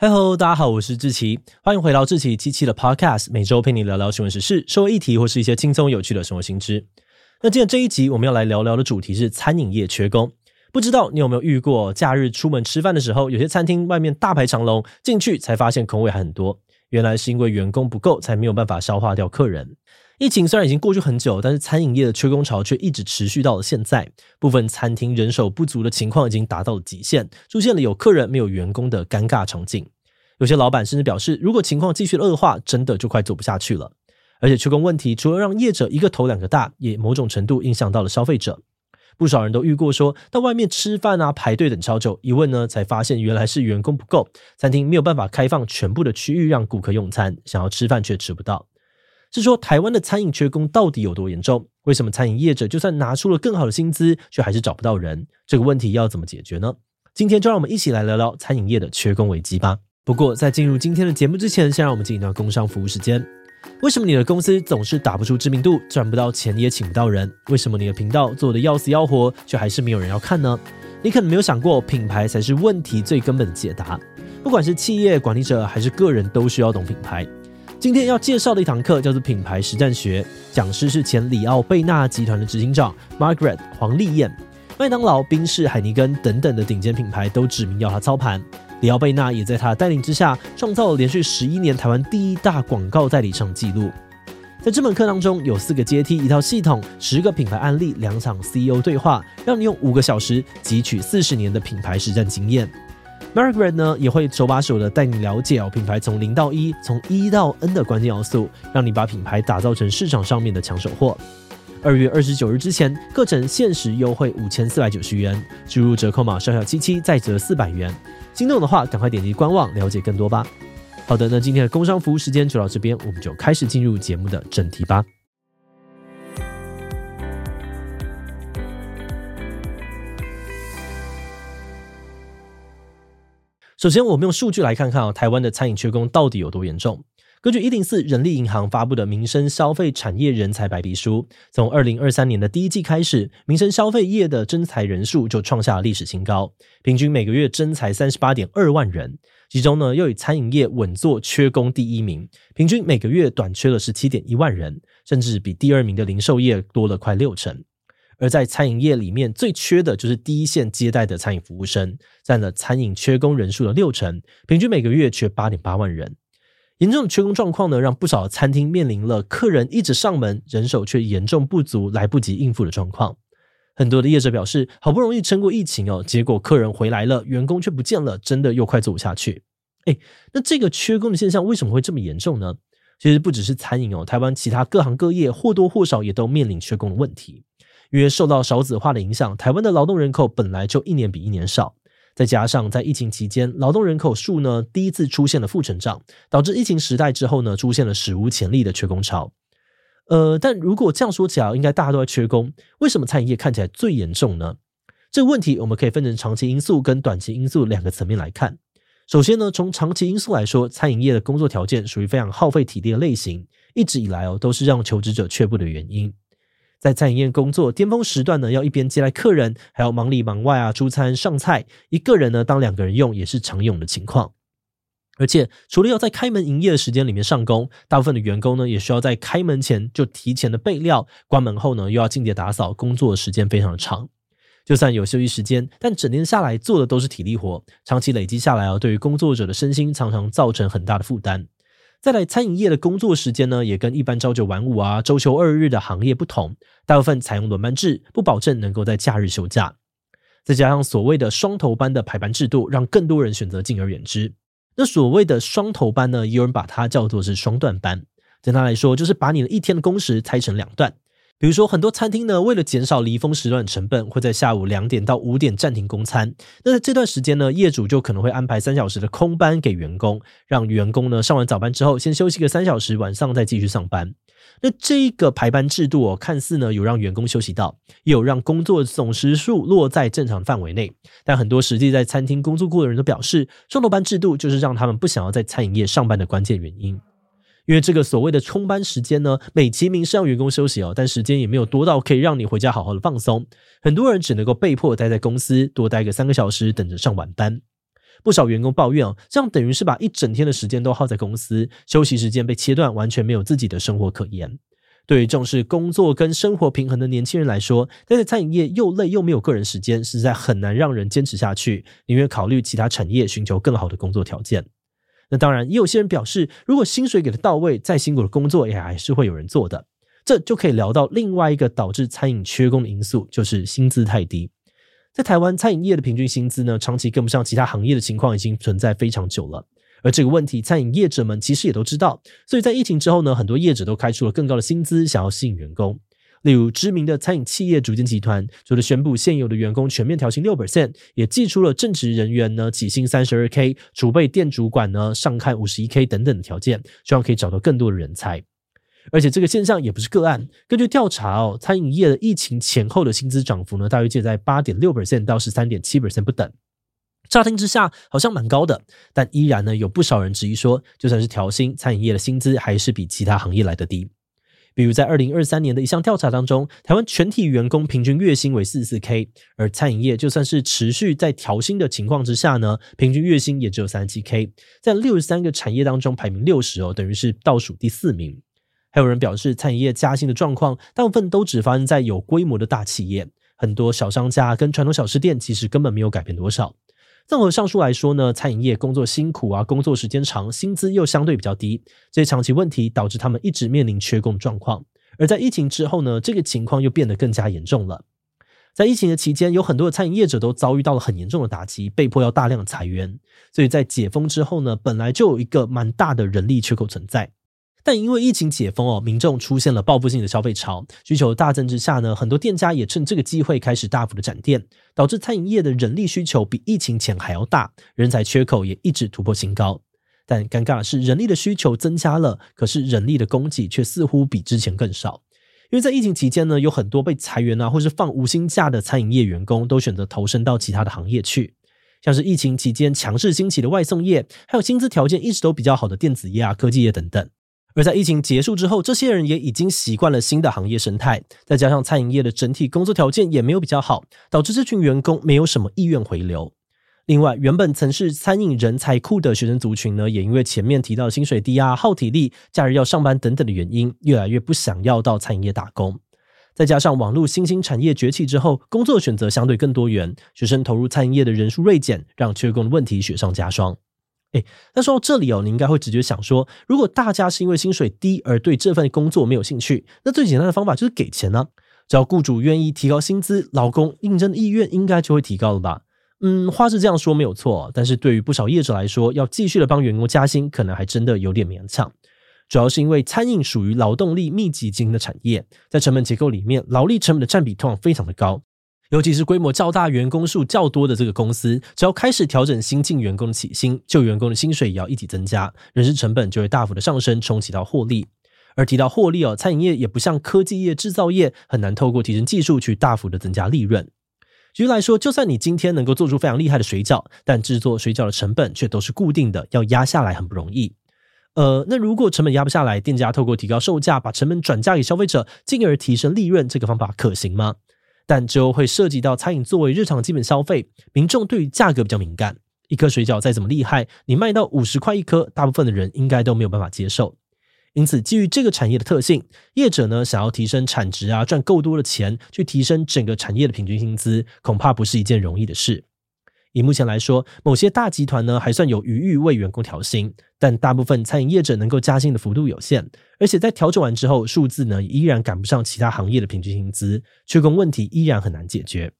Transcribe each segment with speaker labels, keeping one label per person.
Speaker 1: 嗨喽，大家好，我是志奇，欢迎回到志奇七七的 Podcast，每周陪你聊聊新闻时事、社会议题或是一些轻松有趣的生活新知。那今天这一集我们要来聊聊的主题是餐饮业缺工。不知道你有没有遇过，假日出门吃饭的时候，有些餐厅外面大排长龙，进去才发现空位还很多，原来是因为员工不够，才没有办法消化掉客人。疫情虽然已经过去很久，但是餐饮业的缺工潮却一直持续到了现在。部分餐厅人手不足的情况已经达到了极限，出现了有客人没有员工的尴尬场景。有些老板甚至表示，如果情况继续恶化，真的就快做不下去了。而且缺工问题除了让业者一个头两个大，也某种程度影响到了消费者。不少人都遇过说到外面吃饭啊，排队等超久，一问呢才发现原来是员工不够，餐厅没有办法开放全部的区域让顾客用餐，想要吃饭却吃不到。是说台湾的餐饮缺工到底有多严重？为什么餐饮业者就算拿出了更好的薪资，却还是找不到人？这个问题要怎么解决呢？今天就让我们一起来聊聊餐饮业的缺工危机吧。不过在进入今天的节目之前，先让我们进一段工商服务时间。为什么你的公司总是打不出知名度，赚不到钱也请不到人？为什么你的频道做得要死要活，却还是没有人要看呢？你可能没有想过，品牌才是问题最根本的解答。不管是企业管理者还是个人，都需要懂品牌。今天要介绍的一堂课叫做品牌实战学，讲师是前里奥贝纳集团的执行长 Margaret 黄丽燕，麦当劳、宾士、海尼根等等的顶尖品牌都指名要他操盘。里奥贝纳也在他的带领之下，创造了连续十一年台湾第一大广告代理商纪录。在这门课当中，有四个阶梯，一套系统，十个品牌案例，两场 CEO 对话，让你用五个小时汲取四十年的品牌实战经验。Margaret 呢也会手把手的带你了解哦，品牌从零到一，从一到 N 的关键要素，让你把品牌打造成市场上面的抢手货。二月二十九日之前，课程限时优惠五千四百九十元，输入折扣码小小七七再折四百元。心动的话，赶快点击官网了解更多吧。好的，那今天的工商服务时间就到这边，我们就开始进入节目的正题吧。首先，我们用数据来看看啊，台湾的餐饮缺工到底有多严重？根据一零四人力银行发布的民生消费产业人才白皮书，从二零二三年的第一季开始，民生消费业的征才人数就创下了历史新高，平均每个月征才三十八点二万人，其中呢又以餐饮业稳坐缺工第一名，平均每个月短缺了十七点一万人，甚至比第二名的零售业多了快六成。而在餐饮业里面，最缺的就是第一线接待的餐饮服务生，占了餐饮缺工人数的六成，平均每个月缺八点八万人。严重的缺工状况呢，让不少餐厅面临了客人一直上门，人手却严重不足，来不及应付的状况。很多的业者表示，好不容易撑过疫情哦，结果客人回来了，员工却不见了，真的又快做不下去。诶，那这个缺工的现象为什么会这么严重呢？其实不只是餐饮哦，台湾其他各行各业或多或少也都面临缺工的问题。因为受到少子化的影响，台湾的劳动人口本来就一年比一年少，再加上在疫情期间，劳动人口数呢第一次出现了负成长，导致疫情时代之后呢出现了史无前例的缺工潮。呃，但如果这样说起来，应该大家都在缺工，为什么餐饮业看起来最严重呢？这个问题我们可以分成长期因素跟短期因素两个层面来看。首先呢，从长期因素来说，餐饮业的工作条件属于非常耗费体力的类型，一直以来哦都是让求职者却步的原因。在餐饮业工作巅峰时段呢，要一边接待客人，还要忙里忙外啊，出餐上菜，一个人呢当两个人用也是常有的情况。而且除了要在开门营业的时间里面上工，大部分的员工呢也需要在开门前就提前的备料，关门后呢又要清洁打扫，工作时间非常的长。就算有休息时间，但整天下来做的都是体力活，长期累积下来啊，对于工作者的身心常常造成很大的负担。再来，餐饮业的工作时间呢，也跟一般朝九晚五啊、周休二日的行业不同，大部分采用轮班制，不保证能够在假日休假。再加上所谓的双头班的排班制度，让更多人选择敬而远之。那所谓的双头班呢，也有人把它叫做是双段班。简单来说，就是把你的一天的工时拆成两段。比如说，很多餐厅呢，为了减少离峰时段的成本，会在下午两点到五点暂停供餐。那在这段时间呢，业主就可能会安排三小时的空班给员工，让员工呢上完早班之后，先休息个三小时，晚上再继续上班。那这个排班制度哦，看似呢有让员工休息到，也有让工作总时数落在正常范围内。但很多实际在餐厅工作过的人都表示，双头班制度就是让他们不想要在餐饮业上班的关键原因。因为这个所谓的空班时间呢，美其名是让员工休息哦，但时间也没有多到可以让你回家好好的放松。很多人只能够被迫待在公司多待个三个小时，等着上晚班。不少员工抱怨哦，这样等于是把一整天的时间都耗在公司，休息时间被切断，完全没有自己的生活可言。对于重视工作跟生活平衡的年轻人来说，待在餐饮业又累又没有个人时间，实在很难让人坚持下去，宁愿考虑其他产业，寻求更好的工作条件。那当然，也有些人表示，如果薪水给的到位，再辛苦的工作也还是会有人做的。这就可以聊到另外一个导致餐饮缺工的因素，就是薪资太低。在台湾，餐饮业的平均薪资呢，长期跟不上其他行业的情况已经存在非常久了。而这个问题，餐饮业者们其实也都知道，所以在疫情之后呢，很多业者都开出了更高的薪资，想要吸引员工。例如，知名的餐饮企业主建集团，除了宣布现有的员工全面调薪六 percent，也寄出了正职人员呢起薪三十二 k，储备店主管呢上看五十一 k 等等的条件，希望可以找到更多的人才。而且这个现象也不是个案。根据调查哦，餐饮业的疫情前后的薪资涨幅呢，大约介在八点六 percent 到十三点七 percent 不等。乍听之下好像蛮高的，但依然呢有不少人质疑说，就算是调薪，餐饮业的薪资还是比其他行业来得低。比如在二零二三年的一项调查当中，台湾全体员工平均月薪为四十四 K，而餐饮业就算是持续在调薪的情况之下呢，平均月薪也只有三十七 K，在六十三个产业当中排名六十哦，等于是倒数第四名。还有人表示，餐饮业加薪的状况大部分都只发生在有规模的大企业，很多小商家跟传统小吃店其实根本没有改变多少。综合上述来说呢，餐饮业工作辛苦啊，工作时间长，薪资又相对比较低，这些长期问题导致他们一直面临缺工状况。而在疫情之后呢，这个情况又变得更加严重了。在疫情的期间，有很多的餐饮业者都遭遇到了很严重的打击，被迫要大量裁员。所以在解封之后呢，本来就有一个蛮大的人力缺口存在。但因为疫情解封哦，民众出现了报复性的消费潮，需求大增之下呢，很多店家也趁这个机会开始大幅的展店，导致餐饮业的人力需求比疫情前还要大，人才缺口也一直突破新高。但尴尬的是，人力的需求增加了，可是人力的供给却似乎比之前更少。因为在疫情期间呢，有很多被裁员啊，或是放无薪假的餐饮业员工都选择投身到其他的行业去，像是疫情期间强势兴起的外送业，还有薪资条件一直都比较好的电子业啊、科技业等等。而在疫情结束之后，这些人也已经习惯了新的行业生态，再加上餐饮业的整体工作条件也没有比较好，导致这群员工没有什么意愿回流。另外，原本曾是餐饮人才库的学生族群呢，也因为前面提到薪水低啊、耗体力、假日要上班等等的原因，越来越不想要到餐饮业打工。再加上网络新兴产业崛起之后，工作选择相对更多元，学生投入餐饮业的人数锐减，让缺工的问题雪上加霜。哎，那说到这里哦，你应该会直觉想说，如果大家是因为薪水低而对这份工作没有兴趣，那最简单的方法就是给钱呢、只要雇主愿意提高薪资，劳工应征的意愿应该就会提高了吧？嗯，话是这样说没有错，但是对于不少业者来说，要继续的帮员工加薪，可能还真的有点勉强。主要是因为餐饮属于劳动力密集型的产业，在成本结构里面，劳力成本的占比通常非常的高。尤其是规模较大、员工数较多的这个公司，只要开始调整新进员工的起薪，旧员工的薪水也要一起增加，人事成本就会大幅的上升，冲击到获利。而提到获利哦，餐饮业也不像科技业、制造业，很难透过提升技术去大幅的增加利润。举例来说，就算你今天能够做出非常厉害的水饺，但制作水饺的成本却都是固定的，要压下来很不容易。呃，那如果成本压不下来，店家透过提高售价，把成本转嫁给消费者，进而提升利润，这个方法可行吗？但就会涉及到餐饮作为日常基本消费，民众对于价格比较敏感。一颗水饺再怎么厉害，你卖到五十块一颗，大部分的人应该都没有办法接受。因此，基于这个产业的特性，业者呢想要提升产值啊，赚够多的钱，去提升整个产业的平均薪资，恐怕不是一件容易的事。以目前来说，某些大集团呢还算有余裕为员工调薪，但大部分餐饮业者能够加薪的幅度有限，而且在调整完之后，数字呢依然赶不上其他行业的平均薪资，缺工问题依然很难解决。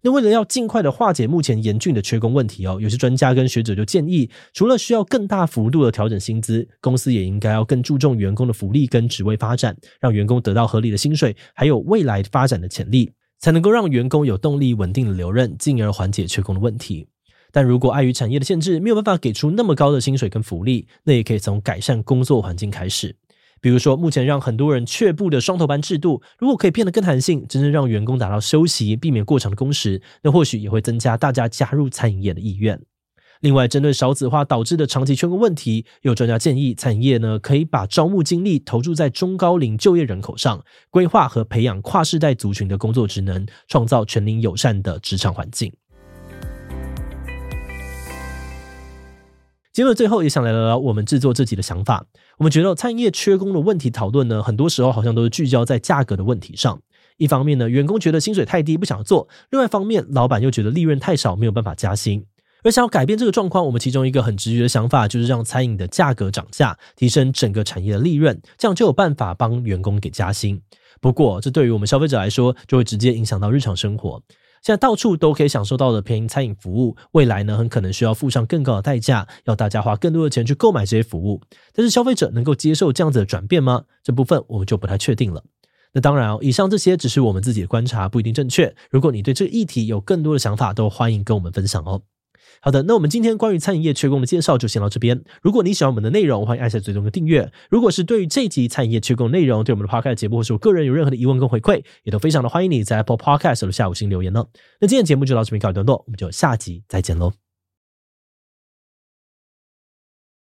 Speaker 1: 那为了要尽快的化解目前严峻的缺工问题哦，有些专家跟学者就建议，除了需要更大幅度的调整薪资，公司也应该要更注重员工的福利跟职位发展，让员工得到合理的薪水，还有未来发展的潜力。才能够让员工有动力稳定的留任，进而缓解缺工的问题。但如果碍于产业的限制，没有办法给出那么高的薪水跟福利，那也可以从改善工作环境开始。比如说，目前让很多人却步的双头班制度，如果可以变得更弹性，真正让员工达到休息，避免过长的工时，那或许也会增加大家加入餐饮业的意愿。另外，针对少子化导致的长期缺工问题，有专家建议，产业呢可以把招募精力投注在中高龄就业人口上，规划和培养跨世代族群的工作职能，创造全龄友善的职场环境。节目的最后也想来聊聊我们制作自己的想法。我们觉得餐饮业缺工的问题讨论呢，很多时候好像都是聚焦在价格的问题上。一方面呢，员工觉得薪水太低不想做；另外一方面，老板又觉得利润太少没有办法加薪。而想要改变这个状况，我们其中一个很直觉的想法就是让餐饮的价格涨价，提升整个产业的利润，这样就有办法帮员工给加薪。不过，这对于我们消费者来说，就会直接影响到日常生活。现在到处都可以享受到的便宜餐饮服务，未来呢，很可能需要付上更高的代价，要大家花更多的钱去购买这些服务。但是消费者能够接受这样子的转变吗？这部分我们就不太确定了。那当然哦，以上这些只是我们自己的观察，不一定正确。如果你对这个议题有更多的想法，都欢迎跟我们分享哦。好的，那我们今天关于餐饮业缺工的介绍就先到这边。如果你喜欢我们的内容，欢迎按下追踪跟订阅。如果是对于这集餐饮业缺工内容，对我们的 Podcast 节目或是我个人有任何的疑问跟回馈，也都非常的欢迎你在 Apple Podcast 留下五星留言呢。那今天节目就到这边告一段落，我们就下集再见喽。